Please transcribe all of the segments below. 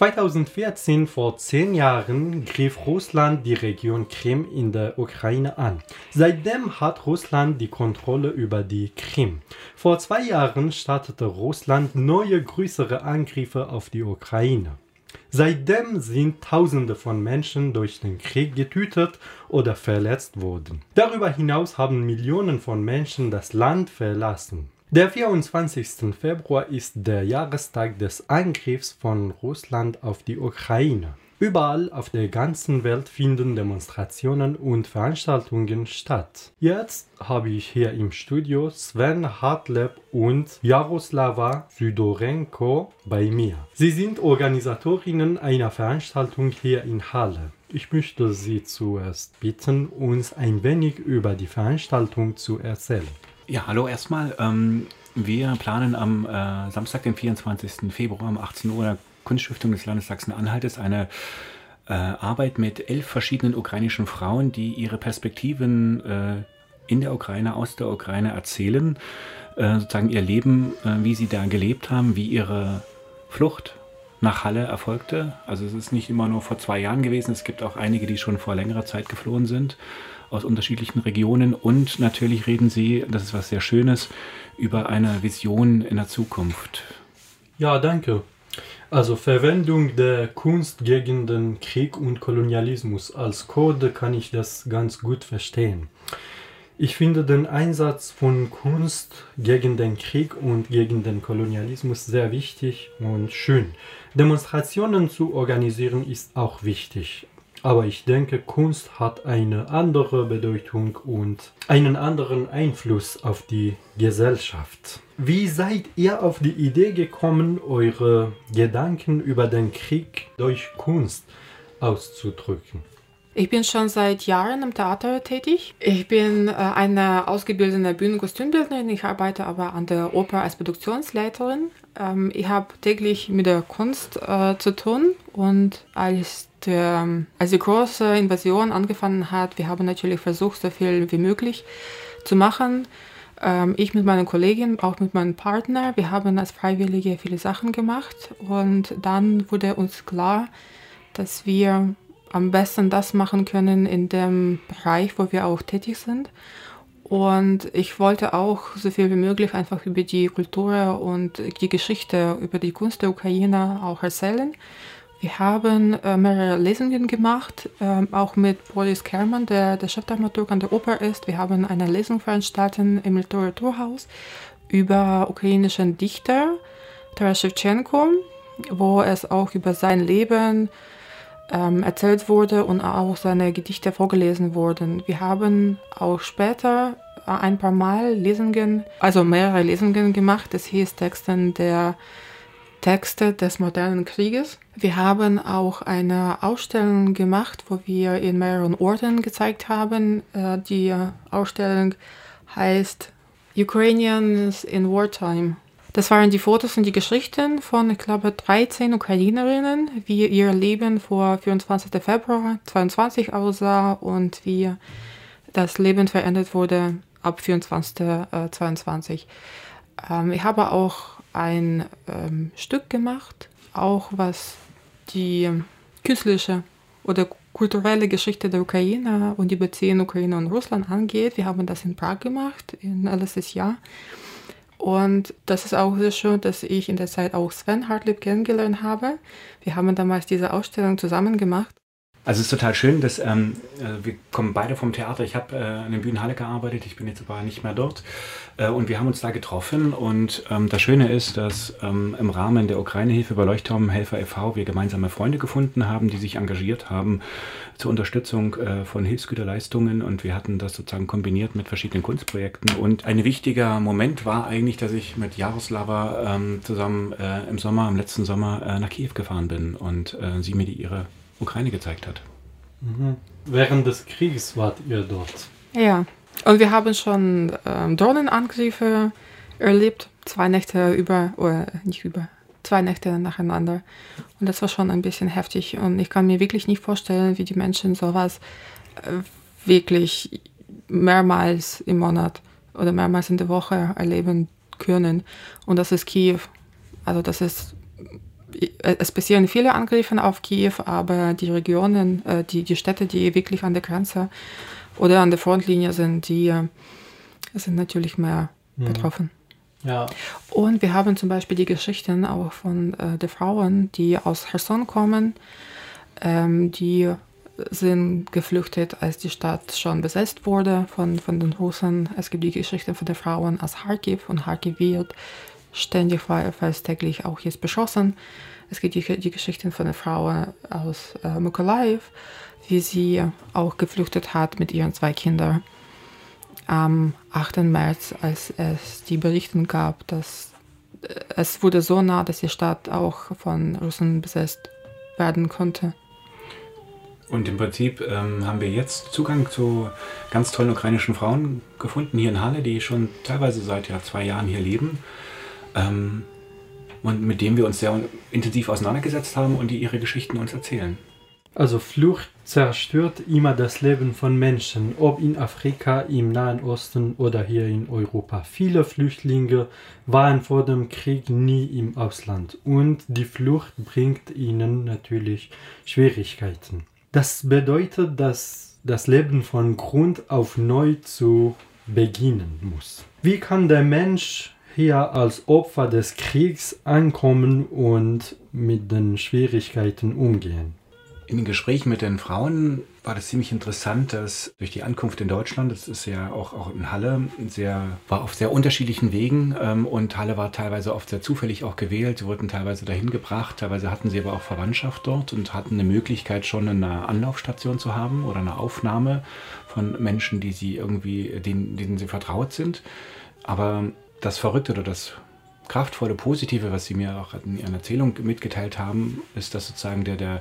2014, vor zehn Jahren, griff Russland die Region Krim in der Ukraine an. Seitdem hat Russland die Kontrolle über die Krim. Vor zwei Jahren startete Russland neue größere Angriffe auf die Ukraine. Seitdem sind Tausende von Menschen durch den Krieg getötet oder verletzt worden. Darüber hinaus haben Millionen von Menschen das Land verlassen. Der 24. Februar ist der Jahrestag des Angriffs von Russland auf die Ukraine. Überall auf der ganzen Welt finden Demonstrationen und Veranstaltungen statt. Jetzt habe ich hier im Studio Sven Hartleb und Jaroslava Sydorenko bei mir. Sie sind Organisatorinnen einer Veranstaltung hier in Halle. Ich möchte Sie zuerst bitten, uns ein wenig über die Veranstaltung zu erzählen. Ja, hallo erstmal. Ähm, wir planen am äh, Samstag, den 24. Februar um 18 Uhr in der Kunststiftung des Landes Sachsen-Anhaltes eine äh, Arbeit mit elf verschiedenen ukrainischen Frauen, die ihre Perspektiven äh, in der Ukraine, aus der Ukraine erzählen, äh, sozusagen ihr Leben, äh, wie sie da gelebt haben, wie ihre Flucht nach Halle erfolgte. Also es ist nicht immer nur vor zwei Jahren gewesen, es gibt auch einige, die schon vor längerer Zeit geflohen sind aus unterschiedlichen Regionen und natürlich reden sie, das ist was sehr Schönes, über eine Vision in der Zukunft. Ja, danke. Also Verwendung der Kunst gegen den Krieg und Kolonialismus als Code kann ich das ganz gut verstehen. Ich finde den Einsatz von Kunst gegen den Krieg und gegen den Kolonialismus sehr wichtig und schön. Demonstrationen zu organisieren ist auch wichtig. Aber ich denke, Kunst hat eine andere Bedeutung und einen anderen Einfluss auf die Gesellschaft. Wie seid ihr auf die Idee gekommen, eure Gedanken über den Krieg durch Kunst auszudrücken? Ich bin schon seit Jahren im Theater tätig. Ich bin äh, eine ausgebildete Bühnenkostümbildnerin. Ich arbeite aber an der Oper als Produktionsleiterin. Ähm, ich habe täglich mit der Kunst äh, zu tun und als, der, als die große Invasion angefangen hat, wir haben natürlich versucht, so viel wie möglich zu machen. Ähm, ich mit meiner Kollegin, auch mit meinem Partner, wir haben als Freiwillige viele Sachen gemacht und dann wurde uns klar, dass wir am besten das machen können in dem Bereich, wo wir auch tätig sind. Und ich wollte auch so viel wie möglich einfach über die Kultur und die Geschichte, über die Kunst der Ukraine auch erzählen. Wir haben äh, mehrere Lesungen gemacht, äh, auch mit Boris Kerman, der der Chefdramaturg an der Oper ist. Wir haben eine Lesung veranstaltet im Literaturhaus über ukrainischen Dichter, Taras Shevchenko, wo es auch über sein Leben, ähm, erzählt wurde und auch seine Gedichte vorgelesen wurden. Wir haben auch später ein paar Mal Lesungen, also mehrere Lesungen gemacht. Das hieß Texten der Texte des modernen Krieges. Wir haben auch eine Ausstellung gemacht, wo wir in mehreren Orten gezeigt haben. Äh, die Ausstellung heißt Ukrainians in Wartime. Das waren die Fotos und die Geschichten von, ich glaube, 13 Ukrainerinnen, wie ihr Leben vor 24. Februar 22 aussah und wie das Leben verändert wurde ab 24. Äh, 22. Ähm, ich habe auch ein ähm, Stück gemacht, auch was die künstlerische oder kulturelle Geschichte der Ukraine und die Beziehung Ukraine und Russland angeht. Wir haben das in Prag gemacht, in letztes Jahr. Und das ist auch sehr schön, dass ich in der Zeit auch Sven Hartlieb kennengelernt habe. Wir haben damals diese Ausstellung zusammen gemacht. Also es ist total schön, dass ähm, äh, wir kommen beide vom Theater. Ich habe äh, in der Bühnenhalle gearbeitet, ich bin jetzt aber nicht mehr dort. Äh, und wir haben uns da getroffen. Und ähm, das Schöne ist, dass ähm, im Rahmen der Ukraine-Hilfe bei Leuchtturmhelfer e.V. wir gemeinsame Freunde gefunden haben, die sich engagiert haben zur Unterstützung äh, von Hilfsgüterleistungen. Und wir hatten das sozusagen kombiniert mit verschiedenen Kunstprojekten. Und ein wichtiger Moment war eigentlich, dass ich mit Jaroslava ähm, zusammen äh, im Sommer, im letzten Sommer äh, nach Kiew gefahren bin und sie mir die ihre Ukraine gezeigt hat. Mhm. Während des Krieges wart ihr dort. Ja, und wir haben schon ähm, Drohnenangriffe erlebt, zwei Nächte über, oder nicht über, zwei Nächte nacheinander. Und das war schon ein bisschen heftig. Und ich kann mir wirklich nicht vorstellen, wie die Menschen sowas äh, wirklich mehrmals im Monat oder mehrmals in der Woche erleben können. Und das ist Kiew. Also das ist es passieren viele Angriffe auf Kiew, aber die Regionen, äh, die, die Städte, die wirklich an der Grenze oder an der Frontlinie sind, die äh, sind natürlich mehr mhm. betroffen. Ja. Und wir haben zum Beispiel die Geschichten auch von äh, den Frauen, die aus Cherson kommen, ähm, die sind geflüchtet, als die Stadt schon besetzt wurde von, von den Russen. Es gibt die Geschichten von den Frauen aus Kharkiv und Kharkiv wird ständig, fast täglich auch jetzt beschossen. Es gibt die, die Geschichten von der Frau aus äh, Mykolaiv, wie sie auch geflüchtet hat mit ihren zwei Kindern. Am 8. März, als es die Berichte gab, dass äh, es wurde so nah, dass die Stadt auch von Russen besetzt werden konnte. Und im Prinzip ähm, haben wir jetzt Zugang zu ganz tollen ukrainischen Frauen gefunden hier in Halle, die schon teilweise seit ja, zwei Jahren hier leben ähm, und mit dem wir uns sehr intensiv auseinandergesetzt haben und die ihre Geschichten uns erzählen. Also Flucht zerstört immer das Leben von Menschen, ob in Afrika, im Nahen Osten oder hier in Europa. Viele Flüchtlinge waren vor dem Krieg nie im Ausland und die Flucht bringt ihnen natürlich Schwierigkeiten. Das bedeutet, dass das Leben von Grund auf neu zu beginnen muss. Wie kann der Mensch hier als Opfer des Kriegs ankommen und mit den Schwierigkeiten umgehen. In den Gesprächen mit den Frauen war das ziemlich interessant, dass durch die Ankunft in Deutschland, das ist ja auch, auch in Halle, sehr, war auf sehr unterschiedlichen Wegen ähm, und Halle war teilweise oft sehr zufällig auch gewählt. Sie wurden teilweise dahin gebracht, teilweise hatten sie aber auch Verwandtschaft dort und hatten eine Möglichkeit schon eine Anlaufstation zu haben oder eine Aufnahme von Menschen, die sie irgendwie, denen, denen sie vertraut sind. Aber das Verrückte oder das kraftvolle, positive, was Sie mir auch in Ihren Erzählungen mitgeteilt haben, ist, dass sozusagen der, der,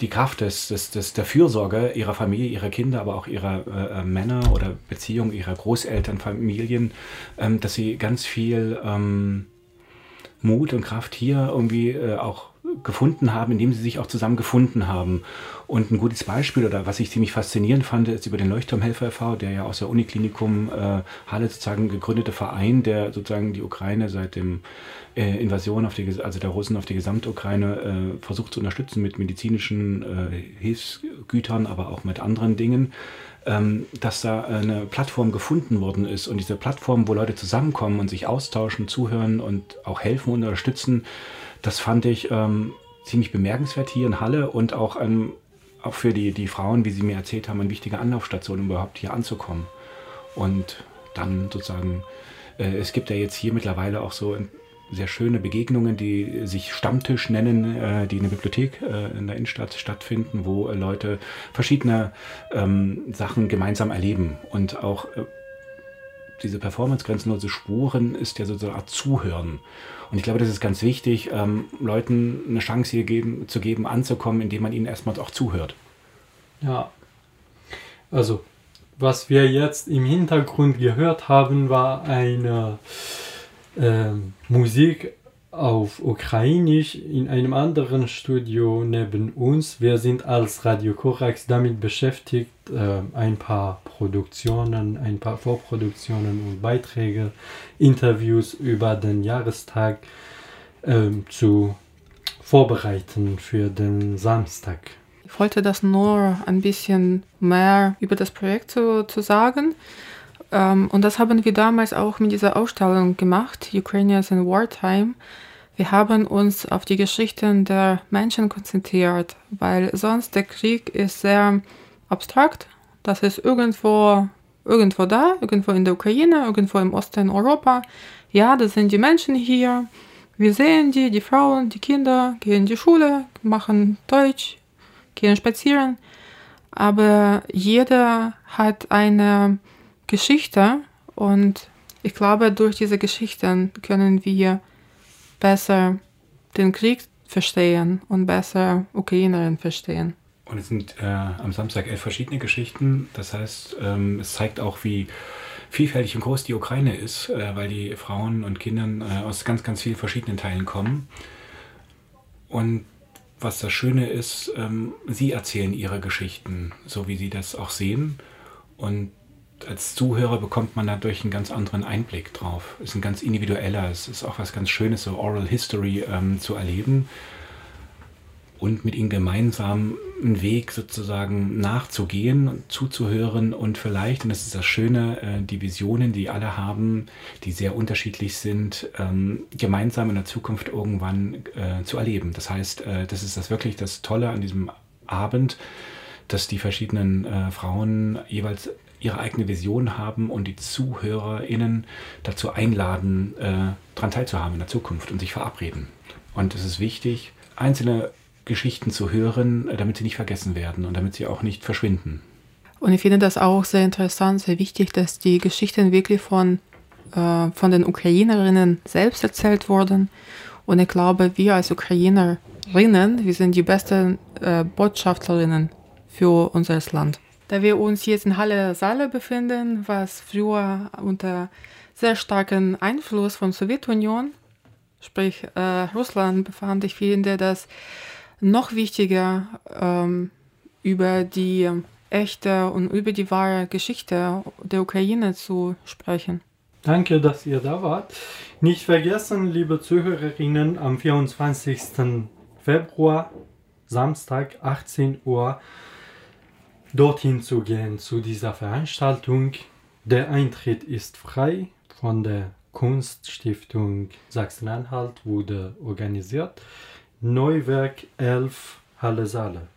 die Kraft des, des, des, der Fürsorge ihrer Familie, ihrer Kinder, aber auch ihrer äh, äh Männer oder Beziehungen, ihrer Großeltern, Familien, ähm, dass sie ganz viel ähm, Mut und Kraft hier irgendwie äh, auch gefunden haben, indem sie sich auch zusammen gefunden haben. Und ein gutes Beispiel oder was ich ziemlich faszinierend fand, ist über den Leuchtturmhelfer e.V., der ja aus der Uniklinikum äh, Halle sozusagen gegründete Verein, der sozusagen die Ukraine seit dem äh, Invasion auf die, also der Russen auf die Gesamtukraine äh, versucht zu unterstützen mit medizinischen äh, Hilfsgütern, aber auch mit anderen Dingen dass da eine Plattform gefunden worden ist und diese Plattform, wo Leute zusammenkommen und sich austauschen, zuhören und auch helfen und unterstützen, das fand ich ähm, ziemlich bemerkenswert hier in Halle und auch, ähm, auch für die, die Frauen, wie sie mir erzählt haben, eine wichtige Anlaufstation, um überhaupt hier anzukommen. Und dann sozusagen, äh, es gibt ja jetzt hier mittlerweile auch so sehr schöne Begegnungen, die sich Stammtisch nennen, äh, die in der Bibliothek äh, in der Innenstadt stattfinden, wo äh, Leute verschiedene ähm, Sachen gemeinsam erleben und auch äh, diese Performance grenzenlose Spuren ist ja so eine Art Zuhören. Und ich glaube, das ist ganz wichtig, ähm, Leuten eine Chance hier geben, zu geben, anzukommen, indem man ihnen erstmal auch zuhört. Ja. Also, was wir jetzt im Hintergrund gehört haben, war eine äh, Musik auf Ukrainisch in einem anderen Studio neben uns. Wir sind als Radio Korax damit beschäftigt, äh, ein paar Produktionen, ein paar Vorproduktionen und Beiträge, Interviews über den Jahrestag äh, zu vorbereiten für den Samstag. Ich wollte das nur ein bisschen mehr über das Projekt zu, zu sagen. Ähm, und das haben wir damals auch mit dieser Ausstellung gemacht, Ukrainians in Wartime. Wir haben uns auf die Geschichten der Menschen konzentriert, weil sonst der Krieg ist sehr abstrakt. Das ist irgendwo, irgendwo da, irgendwo in der Ukraine, irgendwo im Osten Europa. Ja, das sind die Menschen hier. Wir sehen die, die Frauen, die Kinder gehen in die Schule, machen Deutsch, gehen spazieren. Aber jeder hat eine Geschichte und ich glaube, durch diese Geschichten können wir besser den Krieg verstehen und besser Ukrainerin verstehen. Und es sind äh, am Samstag elf verschiedene Geschichten. Das heißt, ähm, es zeigt auch, wie vielfältig und groß die Ukraine ist, äh, weil die Frauen und Kindern äh, aus ganz, ganz vielen verschiedenen Teilen kommen. Und was das Schöne ist, ähm, sie erzählen ihre Geschichten, so wie sie das auch sehen. Und als Zuhörer bekommt man dadurch einen ganz anderen Einblick drauf. Es ist ein ganz individueller, es ist auch was ganz Schönes, so Oral History ähm, zu erleben und mit ihnen gemeinsam einen Weg sozusagen nachzugehen und zuzuhören und vielleicht, und das ist das Schöne, äh, die Visionen, die alle haben, die sehr unterschiedlich sind, ähm, gemeinsam in der Zukunft irgendwann äh, zu erleben. Das heißt, äh, das ist das wirklich das Tolle an diesem Abend, dass die verschiedenen Frauen jeweils ihre eigene Vision haben und die ZuhörerInnen dazu einladen, daran teilzuhaben in der Zukunft und sich verabreden. Und es ist wichtig, einzelne Geschichten zu hören, äh, damit sie nicht vergessen werden und damit sie auch nicht verschwinden. Und ich finde das auch sehr interessant, sehr wichtig, dass die Geschichten wirklich von, äh, von den Ukrainerinnen selbst erzählt wurden. Und ich glaube, wir als Ukrainerinnen, wir sind die besten äh, Botschafterinnen für unser Land. Da wir uns jetzt in Halle Saale befinden, was früher unter sehr starkem Einfluss von Sowjetunion, sprich äh, Russland, befand, ich finde, dass noch wichtiger ähm, über die echte und über die wahre Geschichte der Ukraine zu sprechen. Danke, dass ihr da wart. Nicht vergessen, liebe Zuhörerinnen, am 24. Februar, Samstag, 18 Uhr, dorthin zu gehen zu dieser Veranstaltung. Der Eintritt ist frei von der Kunststiftung Sachsen-Anhalt wurde organisiert. Neuwerk 11 Halle Saale.